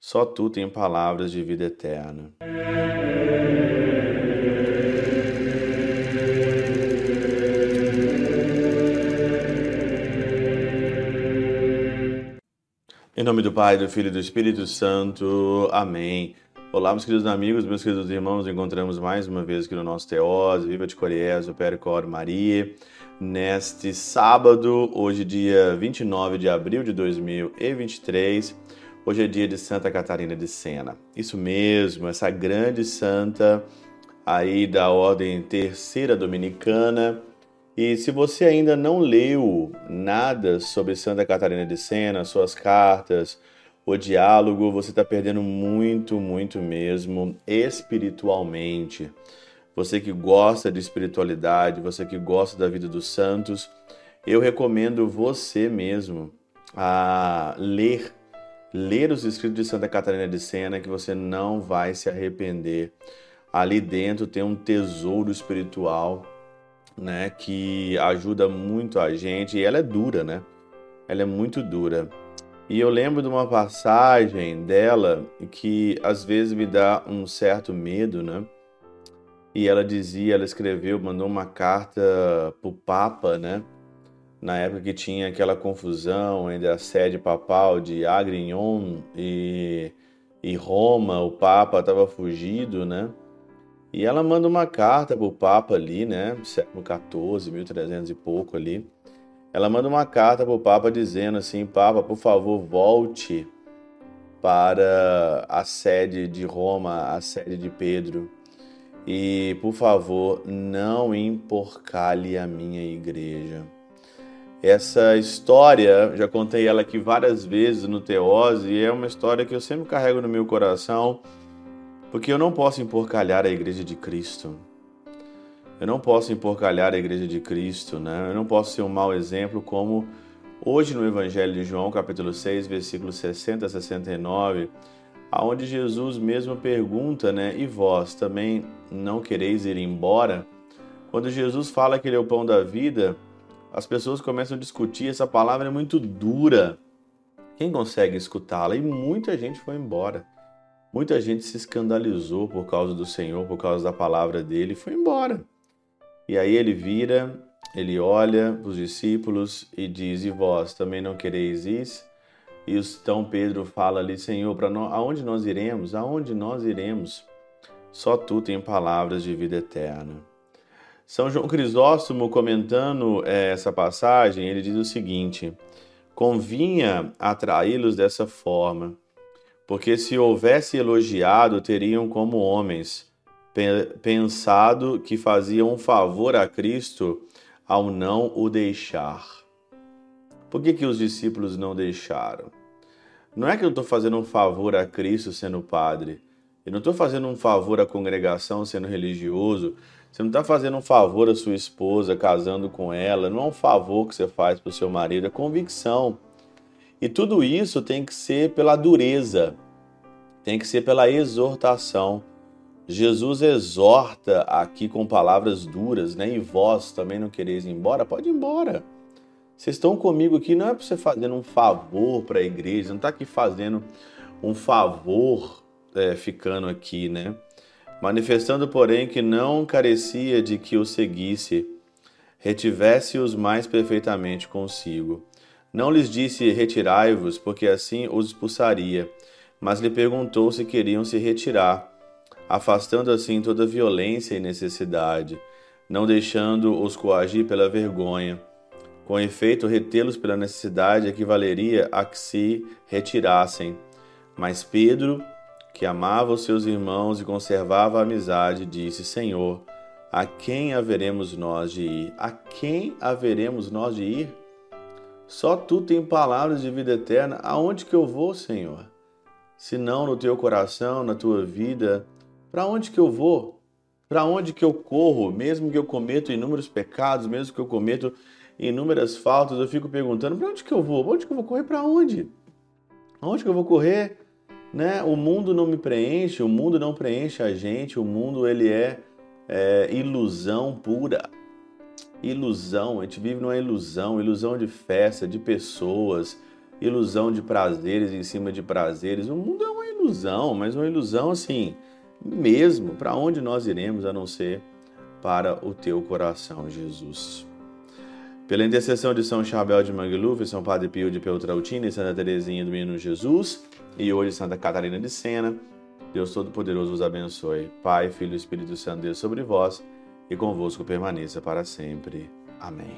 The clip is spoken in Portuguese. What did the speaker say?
Só tu tem palavras de vida eterna. Em nome do Pai, do Filho e do Espírito Santo. Amém. Olá, meus queridos amigos, meus queridos irmãos, encontramos mais uma vez aqui no nosso Teose, Viva de Coriés, o Percor Maria, neste sábado, hoje dia 29 de abril de 2023, Hoje é dia de Santa Catarina de Sena. Isso mesmo, essa grande santa aí da ordem terceira dominicana. E se você ainda não leu nada sobre Santa Catarina de Sena, suas cartas, o diálogo, você está perdendo muito, muito mesmo espiritualmente. Você que gosta de espiritualidade, você que gosta da vida dos santos, eu recomendo você mesmo a ler ler os escritos de Santa Catarina de Sena que você não vai se arrepender. Ali dentro tem um tesouro espiritual, né, que ajuda muito a gente e ela é dura, né? Ela é muito dura. E eu lembro de uma passagem dela que às vezes me dá um certo medo, né? E ela dizia, ela escreveu, mandou uma carta pro Papa, né? Na época que tinha aquela confusão entre a sede papal de Agrignon e, e Roma, o Papa estava fugido, né? E ela manda uma carta para o Papa ali, né? Século XIV, 1300 e pouco ali. Ela manda uma carta para o Papa dizendo assim: Papa, por favor, volte para a sede de Roma, a sede de Pedro. E, por favor, não emporcalhe a minha igreja. Essa história, já contei ela aqui várias vezes no Teose, e é uma história que eu sempre carrego no meu coração, porque eu não posso emporcalhar a igreja de Cristo. Eu não posso emporcalhar a igreja de Cristo, né? Eu não posso ser um mau exemplo como hoje no Evangelho de João, capítulo 6, versículos 60 a 69, aonde Jesus mesmo pergunta, né? E vós também não quereis ir embora? Quando Jesus fala que ele é o pão da vida, as pessoas começam a discutir, essa palavra é muito dura. Quem consegue escutá-la? E muita gente foi embora. Muita gente se escandalizou por causa do Senhor, por causa da palavra dele, e foi embora. E aí ele vira, ele olha para os discípulos e diz: E vós também não quereis isso? E então Pedro fala ali: Senhor, para aonde nós iremos? Aonde nós iremos? Só tu tem palavras de vida eterna. São João Crisóstomo, comentando é, essa passagem, ele diz o seguinte: convinha atraí-los dessa forma, porque se houvesse elogiado, teriam como homens pensado que faziam um favor a Cristo ao não o deixar. Por que, que os discípulos não deixaram? Não é que eu estou fazendo um favor a Cristo sendo padre. Eu não estou fazendo um favor à congregação sendo religioso. Você não está fazendo um favor à sua esposa casando com ela, não é um favor que você faz para o seu marido, é convicção. E tudo isso tem que ser pela dureza, tem que ser pela exortação. Jesus exorta aqui com palavras duras, né? E vós também não quereis ir embora? Pode ir embora. Vocês estão comigo aqui não é para você fazer um favor para a igreja, não está aqui fazendo um favor é, ficando aqui, né? Manifestando, porém, que não carecia de que o seguisse, retivesse-os mais perfeitamente consigo. Não lhes disse retirai-vos, porque assim os expulsaria, mas lhe perguntou se queriam se retirar, afastando assim toda violência e necessidade, não deixando-os coagir pela vergonha. Com efeito, retê-los pela necessidade equivaleria a que se retirassem. Mas Pedro, que amava os seus irmãos e conservava a amizade, disse: Senhor, a quem haveremos nós de ir? A quem haveremos nós de ir? Só tu tens palavras de vida eterna. Aonde que eu vou, Senhor? Se não no teu coração, na tua vida, para onde que eu vou? Para onde que eu corro? Mesmo que eu cometa inúmeros pecados, mesmo que eu cometa inúmeras faltas, eu fico perguntando: para onde que eu vou? Onde que eu vou correr? Para onde? Aonde que eu vou correr? Né? O mundo não me preenche, o mundo não preenche a gente, o mundo ele é, é ilusão pura. Ilusão, a gente vive numa ilusão, ilusão de festa, de pessoas, ilusão de prazeres em cima de prazeres. O mundo é uma ilusão, mas uma ilusão assim, mesmo. Para onde nós iremos a não ser para o teu coração, Jesus? Pela intercessão de São Chabel de Mangluf, São Padre Pio de Peltrautina e Santa Teresinha do Menino Jesus, e hoje Santa Catarina de Sena, Deus Todo-Poderoso vos abençoe. Pai, Filho e Espírito Santo, Deus sobre vós e convosco permaneça para sempre. Amém.